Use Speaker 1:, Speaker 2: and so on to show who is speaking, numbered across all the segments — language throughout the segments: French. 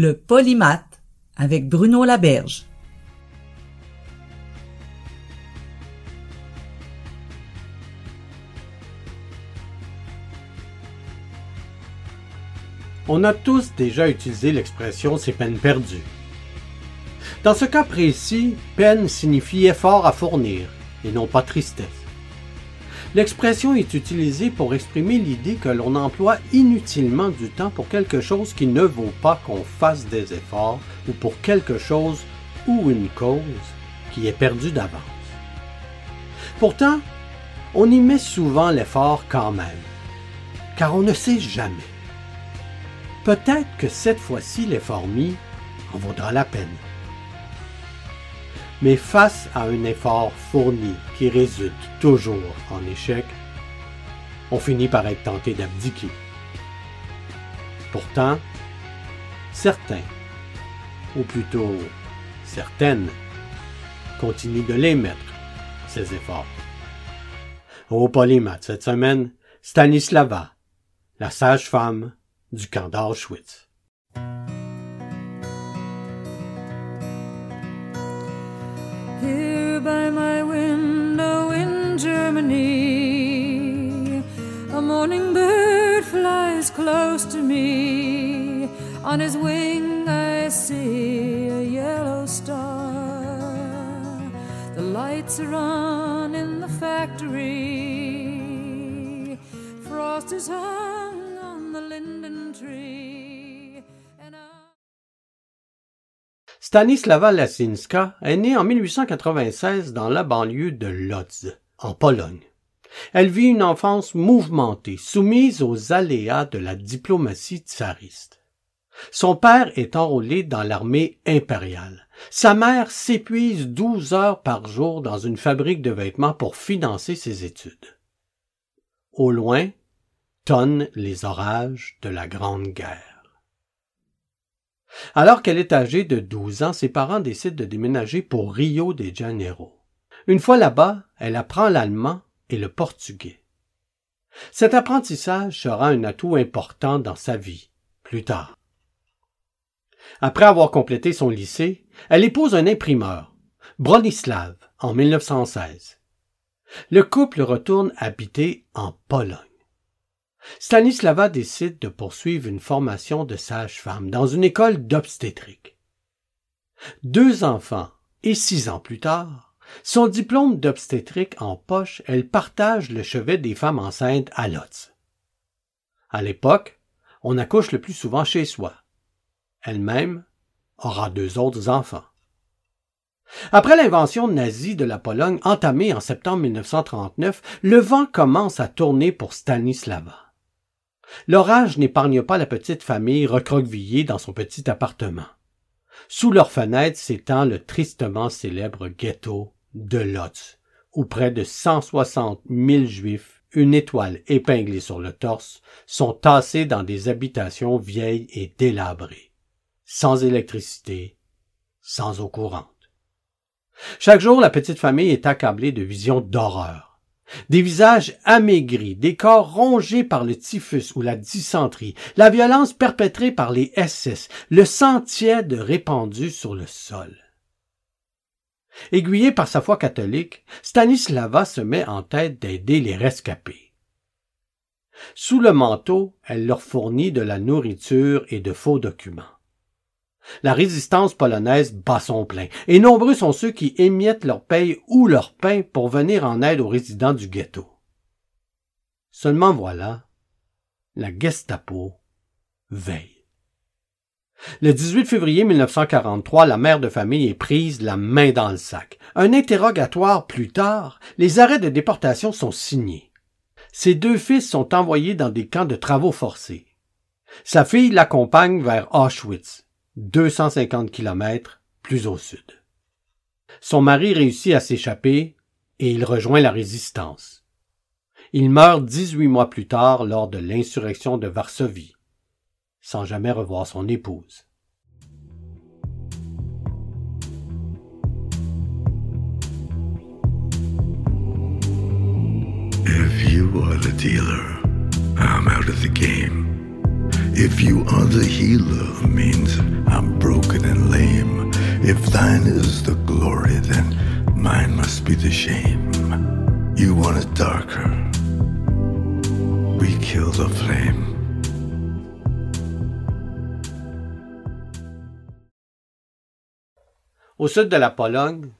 Speaker 1: Le polymath avec Bruno Laberge.
Speaker 2: On a tous déjà utilisé l'expression c'est peine perdue. Dans ce cas précis, peine signifie effort à fournir et non pas tristesse. L'expression est utilisée pour exprimer l'idée que l'on emploie inutilement du temps pour quelque chose qui ne vaut pas qu'on fasse des efforts ou pour quelque chose ou une cause qui est perdue d'avance. Pourtant, on y met souvent l'effort quand même, car on ne sait jamais. Peut-être que cette fois-ci l'effort mis en vaudra la peine. Mais face à un effort fourni qui résulte toujours en échec, on finit par être tenté d'abdiquer. Pourtant, certains, ou plutôt certaines, continuent de les mettre, ces efforts. Au polymath cette semaine, Stanislava, la sage-femme du camp d'Auschwitz.
Speaker 3: By my window in Germany, a morning bird flies close to me. On his wing, I see a yellow star. The lights are on in the factory. Frost is hung
Speaker 2: Stanislava Lasinska est née en 1896 dans la banlieue de Lodz, en Pologne. Elle vit une enfance mouvementée, soumise aux aléas de la diplomatie tsariste. Son père est enrôlé dans l'armée impériale. Sa mère s'épuise 12 heures par jour dans une fabrique de vêtements pour financer ses études. Au loin, tonnent les orages de la Grande Guerre. Alors qu'elle est âgée de 12 ans, ses parents décident de déménager pour Rio de Janeiro. Une fois là-bas, elle apprend l'allemand et le portugais. Cet apprentissage sera un atout important dans sa vie, plus tard. Après avoir complété son lycée, elle épouse un imprimeur, Bronislav, en 1916. Le couple retourne habiter en Pologne. Stanislava décide de poursuivre une formation de sage-femme dans une école d'obstétrique. Deux enfants et six ans plus tard, son diplôme d'obstétrique en poche, elle partage le chevet des femmes enceintes à Lotz. À l'époque, on accouche le plus souvent chez soi. Elle-même aura deux autres enfants. Après l'invention nazie de la Pologne entamée en septembre 1939, le vent commence à tourner pour Stanislava. L'orage n'épargne pas la petite famille recroquevillée dans son petit appartement. Sous leurs fenêtres s'étend le tristement célèbre ghetto de Lodz, où près de 160 000 juifs, une étoile épinglée sur le torse, sont tassés dans des habitations vieilles et délabrées, sans électricité, sans eau courante. Chaque jour, la petite famille est accablée de visions d'horreur. Des visages amaigris, des corps rongés par le typhus ou la dysenterie, la violence perpétrée par les SS, le sang tiède répandu sur le sol. Aiguillée par sa foi catholique, Stanislava se met en tête d'aider les rescapés. Sous le manteau, elle leur fournit de la nourriture et de faux documents. La résistance polonaise bat son plein, et nombreux sont ceux qui émiettent leur paye ou leur pain pour venir en aide aux résidents du ghetto. Seulement voilà, la Gestapo veille. Le 18 février 1943, la mère de famille est prise la main dans le sac. Un interrogatoire plus tard, les arrêts de déportation sont signés. Ses deux fils sont envoyés dans des camps de travaux forcés. Sa fille l'accompagne vers Auschwitz, 250 kilomètres plus au sud. Son mari réussit à s'échapper et il rejoint la résistance. Il meurt 18 mois plus tard lors de l'insurrection de Varsovie, sans jamais revoir son épouse.
Speaker 4: If you are the dealer, I'm out of the game. If you are the healer, means I'm broken and lame. If thine is the glory, then mine must be the shame. You want it darker? We kill the flame.
Speaker 2: Au sud de la Pologne,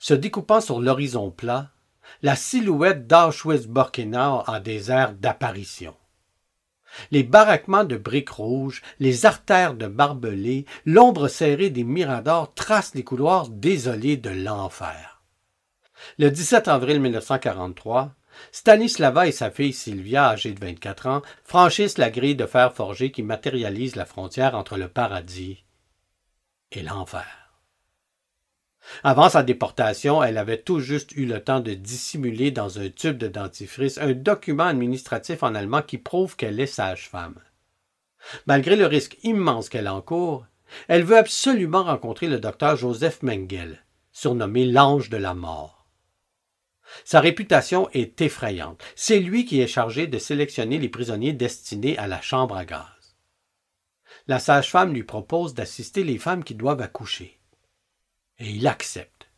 Speaker 2: se découpant sur l'horizon plat, la silhouette d'Auschwitz-Birkenau a des airs d'apparition. Les baraquements de briques rouges, les artères de barbelés, l'ombre serrée des miradors tracent les couloirs désolés de l'enfer. Le 17 avril 1943, Stanislava et sa fille Sylvia, âgée de 24 ans, franchissent la grille de fer forgé qui matérialise la frontière entre le paradis et l'enfer. Avant sa déportation, elle avait tout juste eu le temps de dissimuler dans un tube de dentifrice un document administratif en allemand qui prouve qu'elle est sage-femme. Malgré le risque immense qu'elle encourt, elle veut absolument rencontrer le docteur Joseph Mengel, surnommé l'ange de la mort. Sa réputation est effrayante. C'est lui qui est chargé de sélectionner les prisonniers destinés à la chambre à gaz. La sage-femme lui propose d'assister les femmes qui doivent accoucher et il accepte.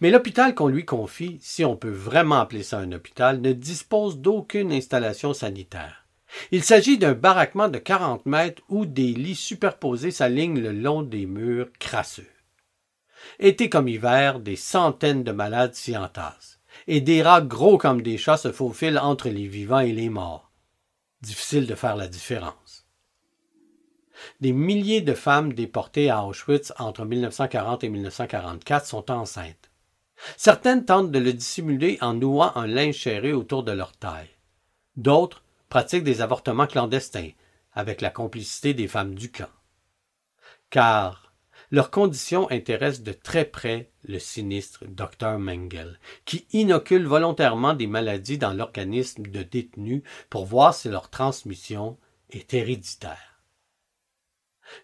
Speaker 2: Mais l'hôpital qu'on lui confie, si on peut vraiment appeler ça un hôpital, ne dispose d'aucune installation sanitaire. Il s'agit d'un baraquement de 40 mètres où des lits superposés s'alignent le long des murs crasseux. Été comme hiver, des centaines de malades s'y entassent, et des rats gros comme des chats se faufilent entre les vivants et les morts. Difficile de faire la différence des milliers de femmes déportées à Auschwitz entre 1940 et 1944 sont enceintes. Certaines tentent de le dissimuler en nouant un linge serré autour de leur taille. D'autres pratiquent des avortements clandestins, avec la complicité des femmes du camp. Car leurs conditions intéressent de très près le sinistre Dr Mengel, qui inocule volontairement des maladies dans l'organisme de détenus pour voir si leur transmission est héréditaire.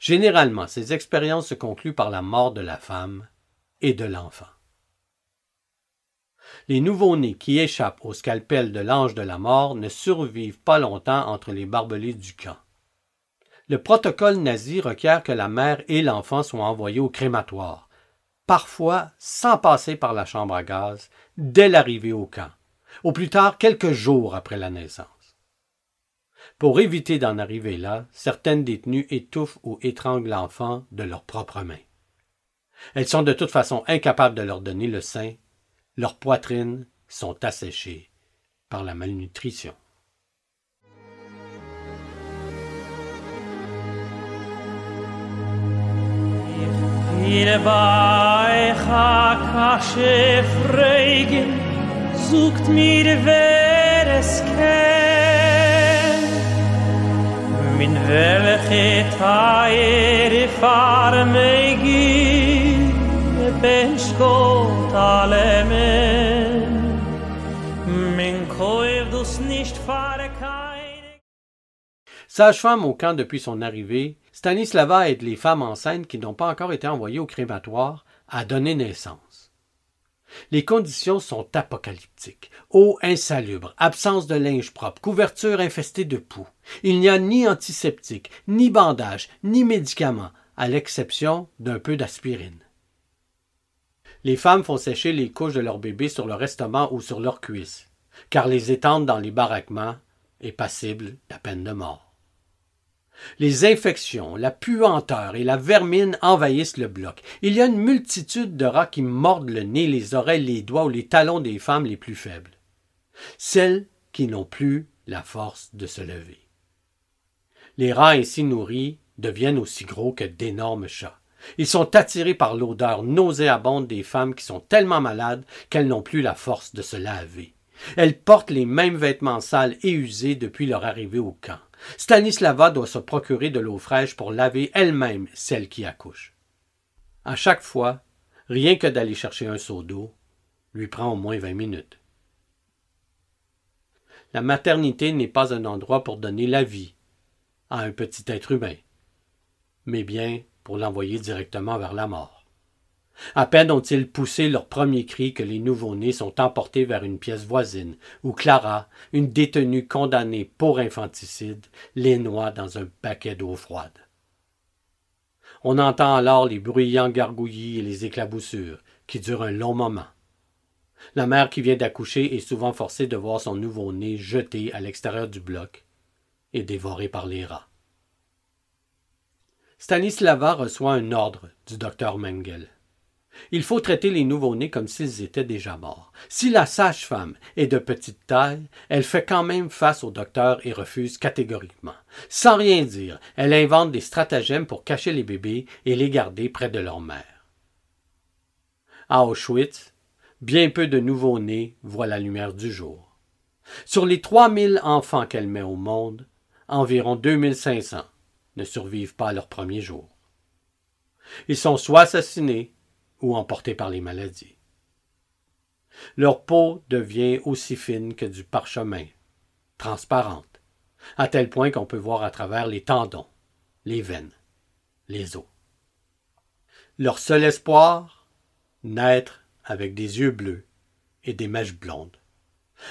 Speaker 2: Généralement, ces expériences se concluent par la mort de la femme et de l'enfant. Les nouveau-nés qui échappent au scalpel de l'ange de la mort ne survivent pas longtemps entre les barbelés du camp. Le protocole nazi requiert que la mère et l'enfant soient envoyés au crématoire, parfois sans passer par la chambre à gaz, dès l'arrivée au camp, au plus tard quelques jours après la naissance. Pour éviter d'en arriver là, certaines détenues étouffent ou étranglent l'enfant de leurs propres mains. Elles sont de toute façon incapables de leur donner le sein, leurs poitrines sont asséchées par la malnutrition. Sage-femme au camp depuis son arrivée, Stanislava aide les femmes enceintes qui n'ont pas encore été envoyées au crématoire à donner naissance. Les conditions sont apocalyptiques. Eau insalubre, absence de linge propre, couverture infestée de poux. Il n'y a ni antiseptique, ni bandage, ni médicaments, à l'exception d'un peu d'aspirine. Les femmes font sécher les couches de leur bébé sur leur estomac ou sur leurs cuisses, car les étendre dans les baraquements est passible la peine de mort. Les infections, la puanteur et la vermine envahissent le bloc. Il y a une multitude de rats qui mordent le nez, les oreilles, les doigts ou les talons des femmes les plus faibles. Celles qui n'ont plus la force de se lever. Les rats ainsi nourris deviennent aussi gros que d'énormes chats. Ils sont attirés par l'odeur nauséabonde des femmes qui sont tellement malades qu'elles n'ont plus la force de se laver. Elles portent les mêmes vêtements sales et usés depuis leur arrivée au camp. Stanislava doit se procurer de l'eau fraîche pour laver elle-même celle qui accouche. À chaque fois, rien que d'aller chercher un seau d'eau lui prend au moins vingt minutes. La maternité n'est pas un endroit pour donner la vie à un petit être humain, mais bien pour l'envoyer directement vers la mort. À peine ont-ils poussé leur premier cri que les nouveau-nés sont emportés vers une pièce voisine, où Clara, une détenue condamnée pour infanticide, les noie dans un paquet d'eau froide. On entend alors les bruyants gargouillis et les éclaboussures, qui durent un long moment. La mère qui vient d'accoucher est souvent forcée de voir son nouveau-né jeté à l'extérieur du bloc et dévoré par les rats. Stanislava reçoit un ordre du docteur Mengel. Il faut traiter les nouveau-nés comme s'ils étaient déjà morts. Si la sage-femme est de petite taille, elle fait quand même face au docteur et refuse catégoriquement. Sans rien dire, elle invente des stratagèmes pour cacher les bébés et les garder près de leur mère. À Auschwitz, bien peu de nouveau-nés voient la lumière du jour. Sur les trois mille enfants qu'elle met au monde, environ deux mille cinq cents ne survivent pas à leur premier jour. Ils sont soit assassinés ou emportés par les maladies. Leur peau devient aussi fine que du parchemin, transparente, à tel point qu'on peut voir à travers les tendons, les veines, les os. Leur seul espoir, naître avec des yeux bleus et des mèches blondes.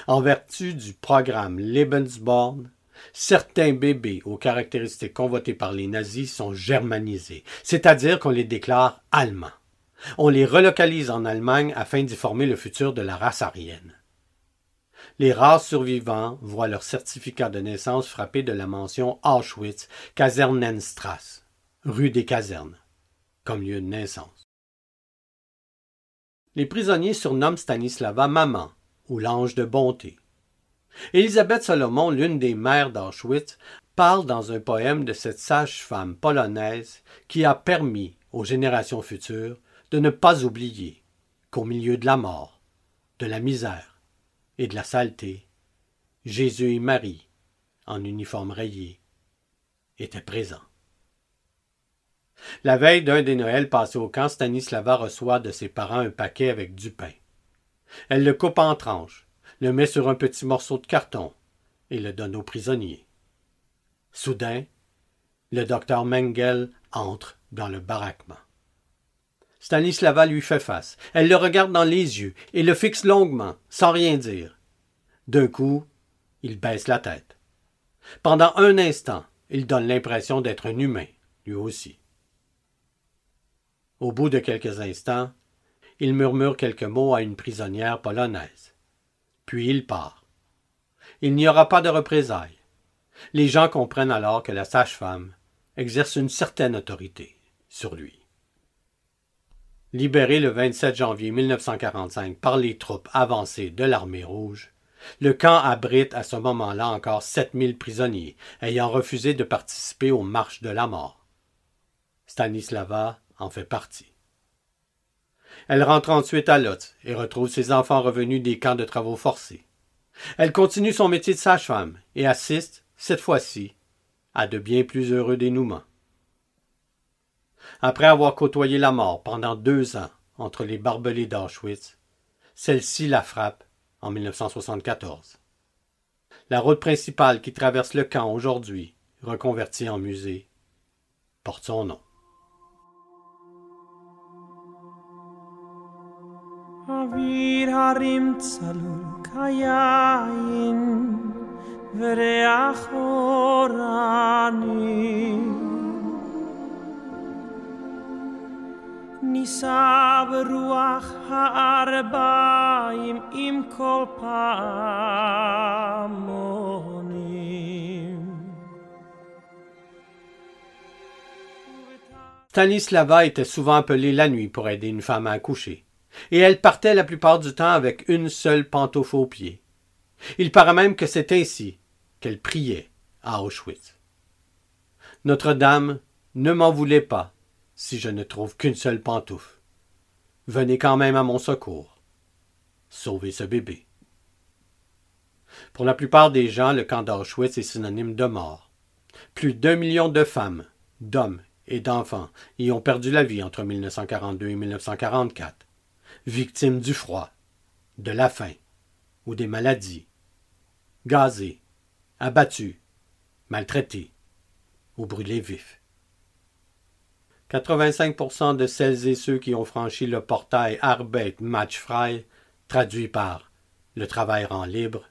Speaker 2: En vertu du programme Lebensborn, Certains bébés aux caractéristiques convotées par les nazis sont germanisés, c'est-à-dire qu'on les déclare allemands. On les relocalise en Allemagne afin d'y former le futur de la race aryenne. Les rares survivants voient leur certificat de naissance frappé de la mention Auschwitz, Kasernenstrasse, rue des casernes, comme lieu de naissance. Les prisonniers surnomment Stanislava Maman ou l'ange de bonté. Élisabeth Salomon, l'une des mères d'Auschwitz, parle dans un poème de cette sage-femme polonaise qui a permis aux générations futures de ne pas oublier qu'au milieu de la mort, de la misère et de la saleté, Jésus et Marie, en uniforme rayé, étaient présents. La veille d'un des Noëls passés au camp, Stanislava reçoit de ses parents un paquet avec du pain. Elle le coupe en tranches le met sur un petit morceau de carton et le donne au prisonnier. Soudain, le docteur Mengel entre dans le baraquement. Stanislava lui fait face. Elle le regarde dans les yeux et le fixe longuement, sans rien dire. D'un coup, il baisse la tête. Pendant un instant, il donne l'impression d'être un humain, lui aussi. Au bout de quelques instants, il murmure quelques mots à une prisonnière polonaise puis il part. Il n'y aura pas de représailles. Les gens comprennent alors que la sage-femme exerce une certaine autorité sur lui. Libéré le 27 janvier 1945 par les troupes avancées de l'armée rouge, le camp abrite à ce moment-là encore 7000 prisonniers ayant refusé de participer aux marches de la mort. Stanislava en fait partie. Elle rentre ensuite à Lotz et retrouve ses enfants revenus des camps de travaux forcés. Elle continue son métier de sage-femme et assiste, cette fois-ci, à de bien plus heureux dénouements. Après avoir côtoyé la mort pendant deux ans entre les barbelés d'Auschwitz, celle-ci la frappe en 1974. La route principale qui traverse le camp aujourd'hui, reconvertie en musée, porte son nom. Stanislava était souvent appelée la nuit pour aider une femme à accoucher et elle partait la plupart du temps avec une seule pantoufle au pied. Il paraît même que c'est ainsi qu'elle priait à Auschwitz. Notre-Dame Ne m'en voulez pas si je ne trouve qu'une seule pantoufle. Venez quand même à mon secours. Sauvez ce bébé. Pour la plupart des gens, le camp d'Auschwitz est synonyme de mort. Plus d'un million de femmes, d'hommes et d'enfants y ont perdu la vie entre 1942 et 1944, victimes du froid, de la faim ou des maladies, gazés, abattus, maltraités ou brûlés vifs. 85% de celles et ceux qui ont franchi le portail Arbeit Matchfrei, traduit par le travail rend libre,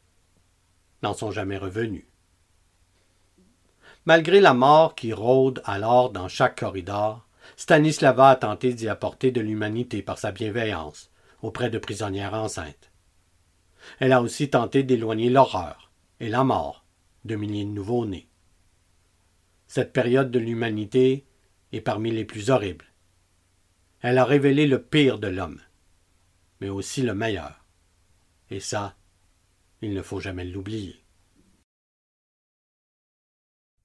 Speaker 2: n'en sont jamais revenus. Malgré la mort qui rôde alors dans chaque corridor, Stanislava a tenté d'y apporter de l'humanité par sa bienveillance auprès de prisonnières enceintes. Elle a aussi tenté d'éloigner l'horreur et la mort de milliers de nouveau-nés. Cette période de l'humanité est parmi les plus horribles. Elle a révélé le pire de l'homme, mais aussi le meilleur. Et ça, il ne faut jamais l'oublier.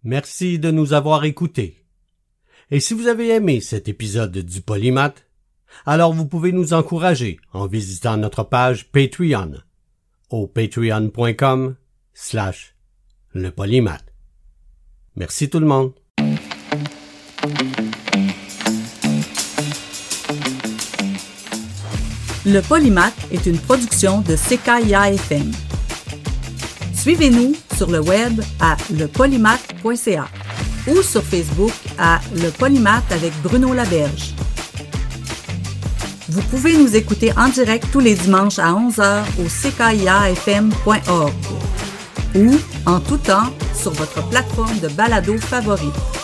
Speaker 2: Merci de nous avoir écoutés. Et si vous avez aimé cet épisode du Polymath, alors vous pouvez nous encourager en visitant notre page Patreon au patreon.com slash le polymath. Merci tout le monde.
Speaker 1: Le Polymath est une production de CKIA FM. Suivez-nous sur le web à lepolymath.ca ou sur Facebook à Le Polymath avec Bruno Laberge. Vous pouvez nous écouter en direct tous les dimanches à 11h au ckiafm.org ou en tout temps sur votre plateforme de balado favorite.